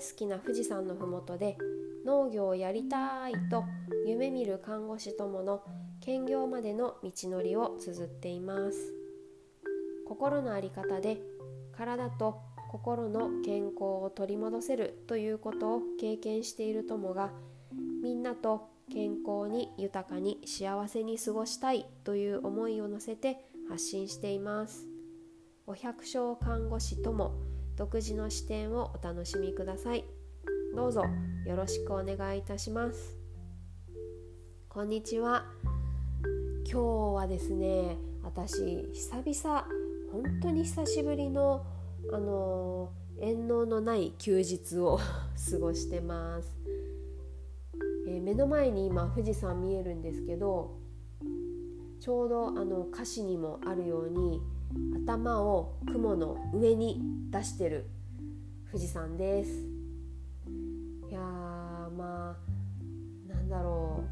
好きな富士山の麓で農業をやりたいと夢見る看護師友の兼業までの道のりを綴っています。心の在り方で体と心の健康を取り戻せるということを経験している友がみんなと健康に豊かに幸せに過ごしたいという思いを乗せて発信しています。お百姓看護師とも独自の視点をお楽しみください。どうぞよろしくお願いいたします。こんにちは。今日はですね私久々本当に久しぶりのあの遠納のない休日を 過ごしてます、えー、目の前に今富士山見えるんですけどちょうどあの歌詞にもあるように頭を雲の上に出してる富士山です。いやまあなんだろ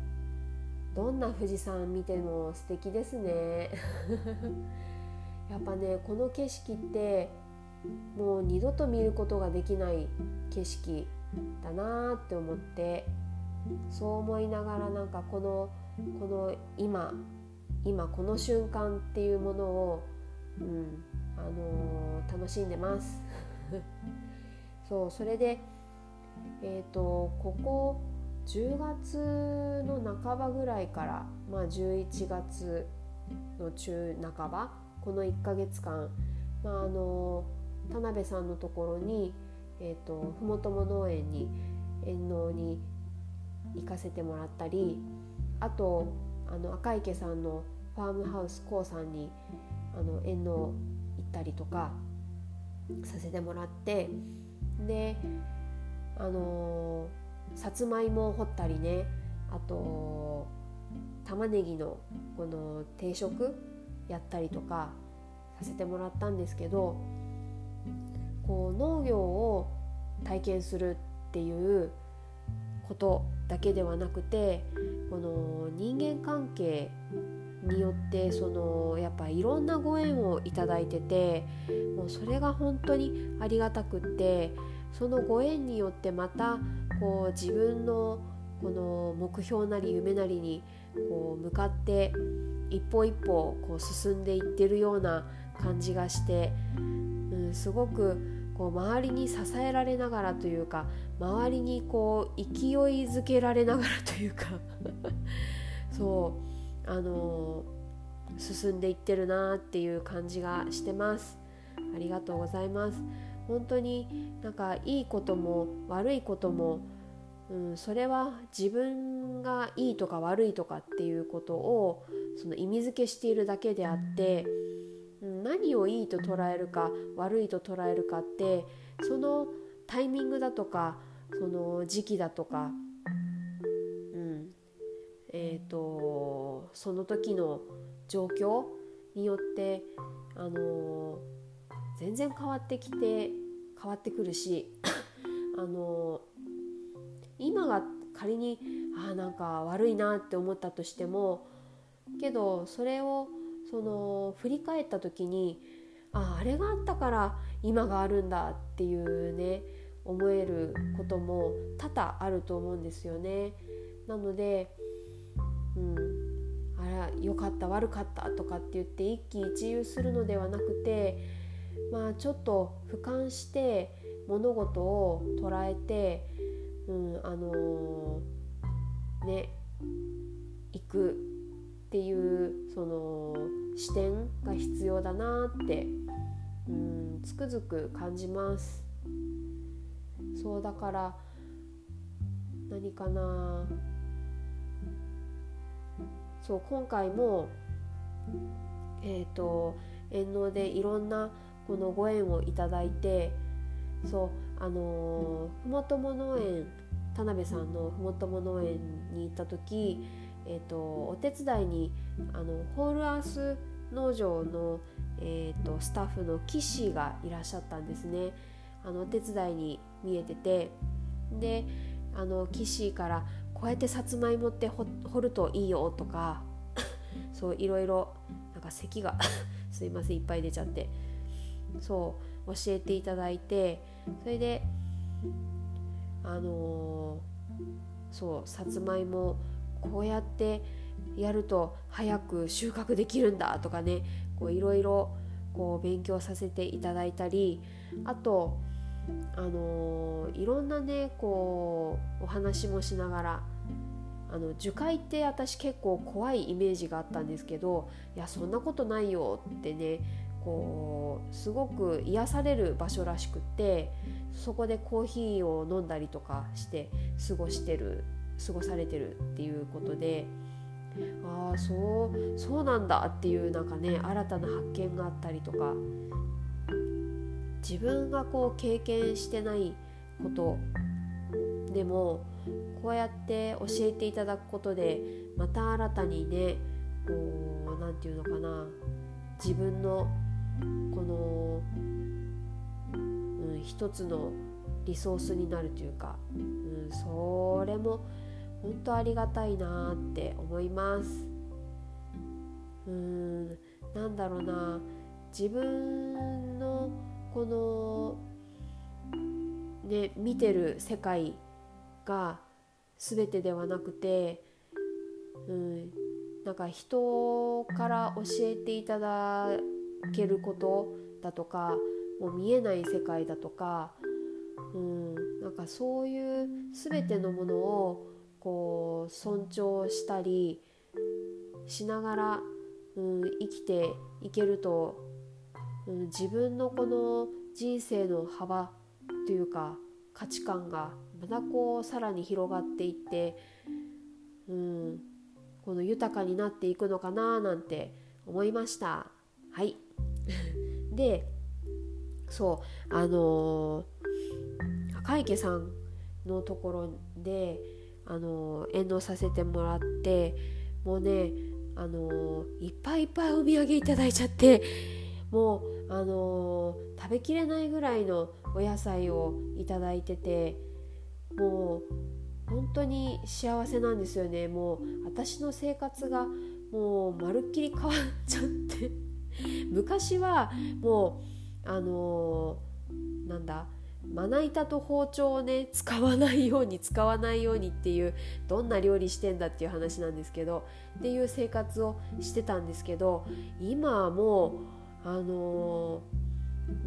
う。どんな富士山見ても素敵ですね。やっぱねこの景色ってもう二度と見ることができない景色だなって思ってそう思いながらなんかこのこの今今この瞬間っていうものを、うん。あのー、楽しんでます。そうそれでえっ、ー、とここ10月の半ばぐらいから、まあ、11月の中半ばこの1ヶ月間、まあ、あの田辺さんのところに、えーと、ふもとも農園に遠農に行かせてもらったりあとあの赤池さんのファームハウス k さんにあの遠農行ったりとかさせてもらってであの、さつまいもを掘ったりねあと玉ねぎのこの定食やったりとかさせてもらったんですけどこう農業を体験するっていうことだけではなくてこの人間関係によってそのやっぱいろんなご縁をいただいててもうそれが本当にありがたくってそのご縁によってまたこう自分のこの目標なり夢なりにこう向かって一歩一歩こう進んでいってるような感じがして、うん、すごくこう周りに支えられながらというか周りにこう勢いづけられながらというか。そう。あのー、進んでいってるなっていう感じがしてます。ありがとうございます。本当になんかいいことも悪いことも、うん、それは自分がいいとか悪いとかっていうことをその意味付けしているだけであって何をいいと捉えるか悪いと捉えるかってそのタイミングだとかその時期だとか、うんえーと、その時の状況によって、あの、全然変わってきて変わってくるし、あの、今が仮にあなんか悪いなって思ったとしてもけどそれをその振り返った時にああれがあったから今があるんだっていうね思えることも多々あると思うんですよね。なので、良かった悪かったとかって言って一喜一憂するのではなくてまあちょっと俯瞰して物事を捉えて、うん、あのー、ね行くっていうその視点が必要だなってうんつくづく感じます。そうだから何かなそう今回もえっ、ー、と遠納でいろんなこのご縁をいただいてそうあのふもとも農園田辺さんのふもとも農園に行った時えーと、お手伝いにあのホールアース農場の、えーと、スタッフの岸がいらっしゃったんですね。あのお手伝いに見えてて。であの岸からこうやってさつまいもって掘るといいよとか そういろいろなんか咳が すいませんいっぱい出ちゃって。そう教えていただいてそれであのー、そうさつまいもこうやってやると早く収穫できるんだとかねいろいろ勉強させていただいたりあとあの、いろんなねこうお話もしながらあの樹海って私結構怖いイメージがあったんですけどいやそんなことないよってねこうすごく癒される場所らしくってそこでコーヒーを飲んだりとかして過ごしてる過ごされてるっていうことでああそうそうなんだっていうなんかね新たな発見があったりとか自分がこう経験してないことでもこうやって教えていただくことでまた新たにねこう何て言うのかな自分のこの、うん、一つのリソースになるというか、うん、それも本当ありがたいなって思います。うんなんだろうな自分のこのね見てる世界が全てではなくて、うん、なんか人から教えていただけることだとかもう見えない世界だとか、うん、なんかそういう全てのものをこう尊重したりしながら、うん、生きていけると、自分のこの人生の幅というか価値観がまたこうさらに広がっていって、うん、この豊かになっていくのかななんて思いました。はい。でそうあのー、赤池さんのところであのー、遠慮させてもらってもうねあのー、いっぱいいっぱいお土産いただいちゃってもうあの食べきれないぐらいのお野菜をいただいててもう本当に幸せなんですよね。もう私の生活がもうまるっきり変わっちゃって。昔はもうあのー、なんだまな板と包丁をね使わないように使わないようにっていうどんな料理してんだっていう話なんですけどっていう生活をしてたんですけど今はもうあのー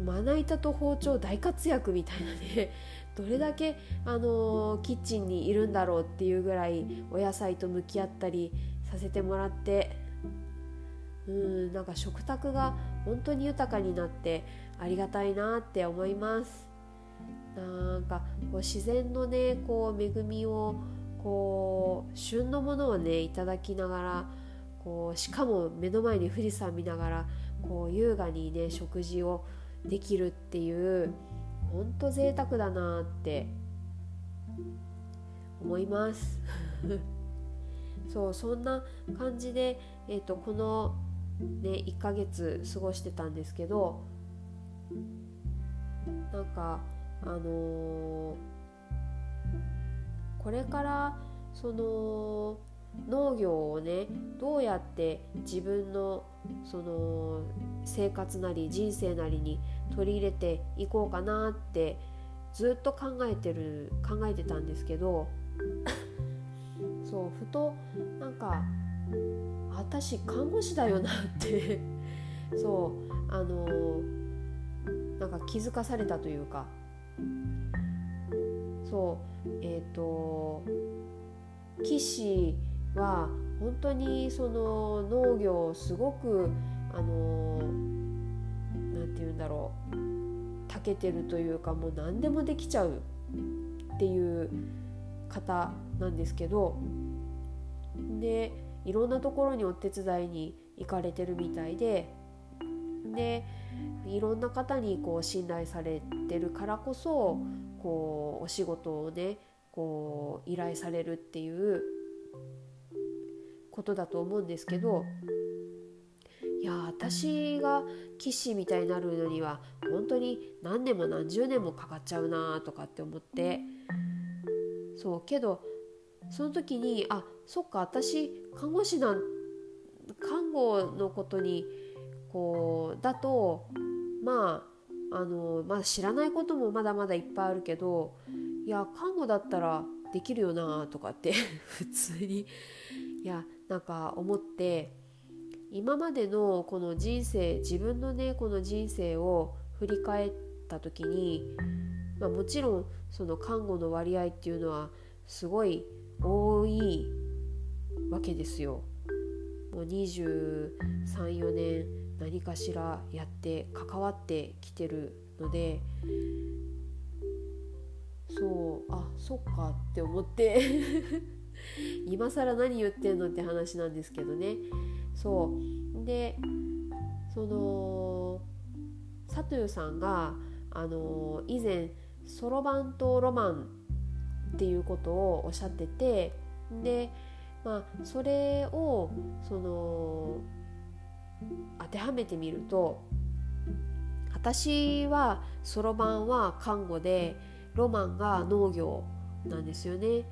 まな板と包丁大活躍みたいなねどれだけ、あのー、キッチンにいるんだろうっていうぐらいお野菜と向き合ったりさせてもらってうんなんか食卓が本当に豊かになってありがたいなって思います。なんかこう自然のねこう恵みをこう旬のものをねいただきながらこうしかも目の前に富士山見ながらこう優雅にね食事をできるっていうほんと贅沢だなって思います。そうそんな感じで、えーと、この、ね、1ヶ月過ごしてたんですけどなんかあのー、これからその農業をねどうやって自分のその生活なり人生なりに取り入れていこうかなってずっと考えてる考えてたんですけどそうふとなんか私看護師だよなってそうあのなんか気づかされたというかそうえっ、ー、と騎士は本当にその農業をすごくあの何て言うんだろう長けてるというかもう何でもできちゃうっていう方なんですけどでいろんなところにお手伝いに行かれてるみたいででいろんな方にこう信頼されてるからこそこうお仕事をねこう依頼されるっていうことだと思うんですけどいや私が棋士みたいになるのには本当に何年も何十年もかかっちゃうなとかって思って。そうけどその時にあそっか私看護師なん看護のことにこうだとまああの、まあ、知らないこともまだまだいっぱいあるけどいや看護だったらできるよなとかって 普通に。いやなんか思って今までのこの人生自分のねこの人生を振り返った時に、まあ、もちろんその看護の割合っていうのはすごい多いわけですよ。もう234年何かしらやって関わってきてるのでそうあそっかって思って今更何言ってんのって話なんですけどねそうでその佐藤さんがあの以前そろばんとロマンっていうことをおっしゃっててでまあそれをその当てはめてみると私はそろばんは看護でロマンが農業なんですよね。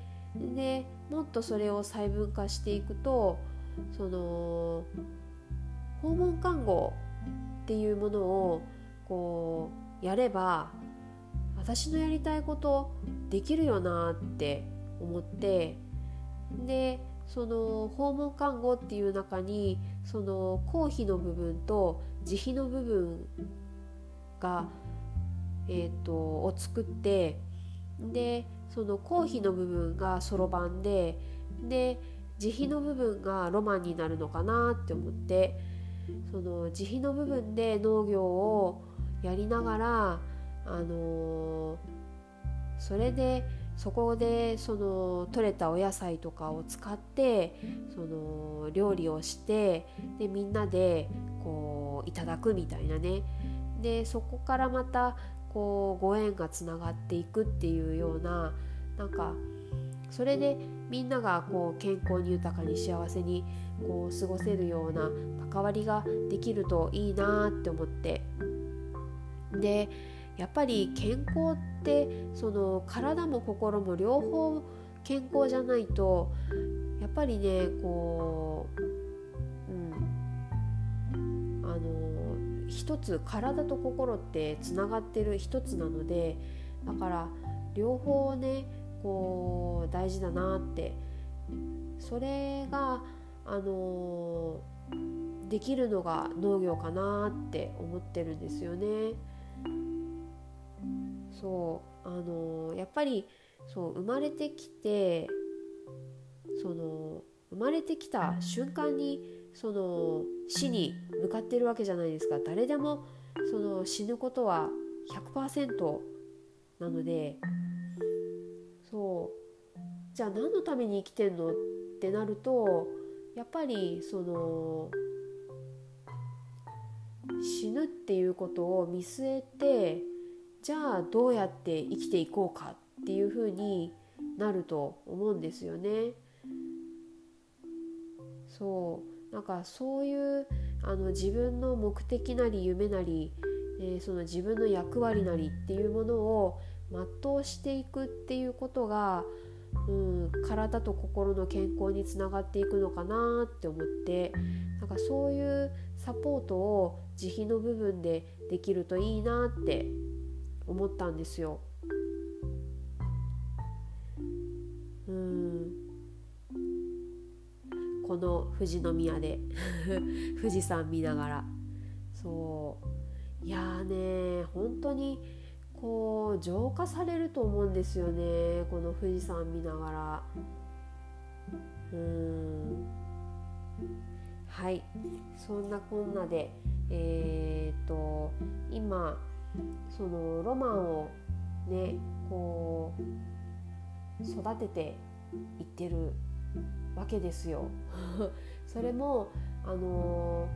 でもっとそれを細分化していくとその訪問看護っていうものをこうやれば私のやりたいことできるよなって思ってでその訪問看護っていう中にその公費の部分と自費の部分が、えーと、を作ってでその公費の部分がそろばんでで自費の部分がロマンになるのかなって思ってその自費の部分で農業をやりながら、あのー、それでそこでその取れたお野菜とかを使ってその料理をしてでみんなでこういただくみたいなね。でそこからまたこうご縁がつながっていくっていうようななんかそれでみんながこう健康に豊かに幸せにこう過ごせるような関わりができるといいなって思って。でやっぱり健康ってその体も心も両方健康じゃないとやっぱりねこう、一つ体と心ってつながってる一つなのでだから両方ねこう大事だなってそれがあのできるのが農業かなって思ってるんですよね。そうあのやっぱりそう生まれてきてその生まれてきた瞬間にその死に向かってるわけじゃないですか。誰でもその死ぬことは100%なのでそう。じゃあ何のために生きてんの？ってなるとやっぱりその死ぬっていうことを見据えてじゃあどうやって生きていこうかっていうふうになると思うんですよね。そう。なんかそういうあの自分の目的なり夢なり、えー、その自分の役割なりっていうものを全うしていくっていうことが、うん、体と心の健康につながっていくのかなって思ってなんかそういうサポートを自費の部分でできるといいなって思ったんですよ。富士宮で。富士山見ながら。そう。いやーね本当にこう浄化されると思うんですよね。この富士山見ながら。うん。はい。そんなこんなでえー、っと今そのロマンをねこう育てていってるわけですよ。それもあの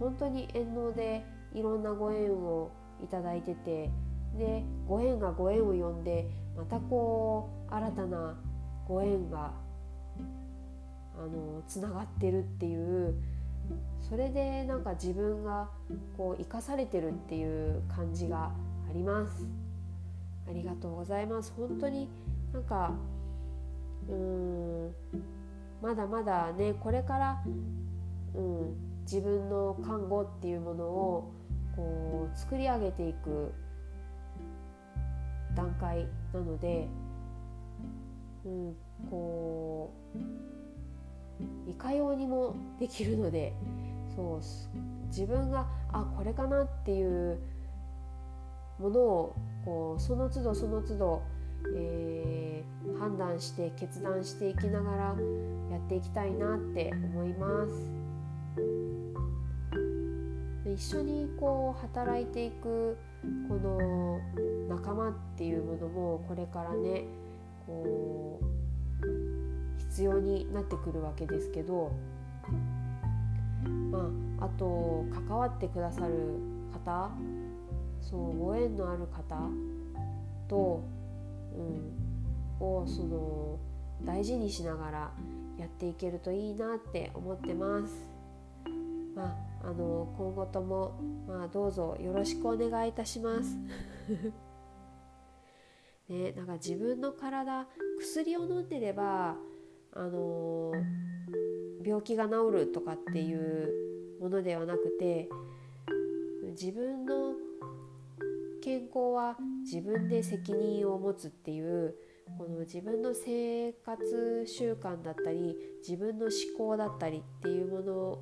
本当に縁能でいろんなご縁をいただいててでご縁がご縁を呼んでまたこう新たなご縁があのつながってるっていうそれでなんか自分がこう生かされてるっていう感じがあります。ありがとうございます。本当になんかうーんまだまだねこれから、うん、自分の看護っていうものをこう作り上げていく段階なので、うん、こういかようにもできるのでそう自分があこれかなっていうものをこうその都度その都度、えー、判断して決断していきながらやっていきたいなって思います。一緒にこう働いていくこの仲間っていうものもこれからねこう必要になってくるわけですけどまああと関わってくださる方そうご縁のある方と、をその大事にしながらやっていけるといいなって思ってます。まあ、あの今後とも、まあ、どうぞよろしくお願いいたします。ね、なんか自分の体薬を飲んでれば、あの病気が治るとかっていうものではなくて自分の健康は自分で責任を持つっていうこの自分の生活習慣だったり自分の思考だったりっていうもの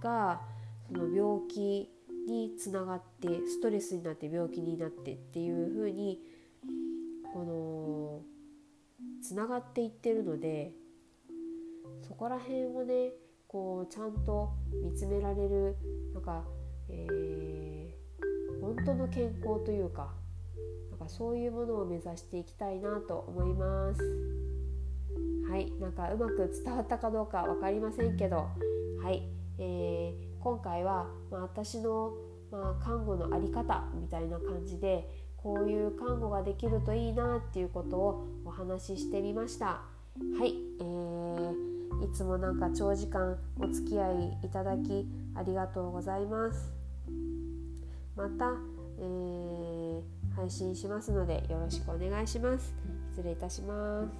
がその病気につながってストレスになって病気になってっていう風にこのつながっていってるのでそこら辺をねこうちゃんと見つめられるなんか、えー、本当の健康というかかそういうものを目指していきたいなと思います。はいなんかうまく伝わったかどうか分かりませんけどはい、えー、今回は、まあ、私の、まあ、看護の在り方みたいな感じでこういう看護ができるといいなっていうことをお話ししてみました。はい、えー、いつもなんか長時間お付き合いいただきありがとうございます。また、えー、配信しますのでよろしくお願いします。失礼いたします。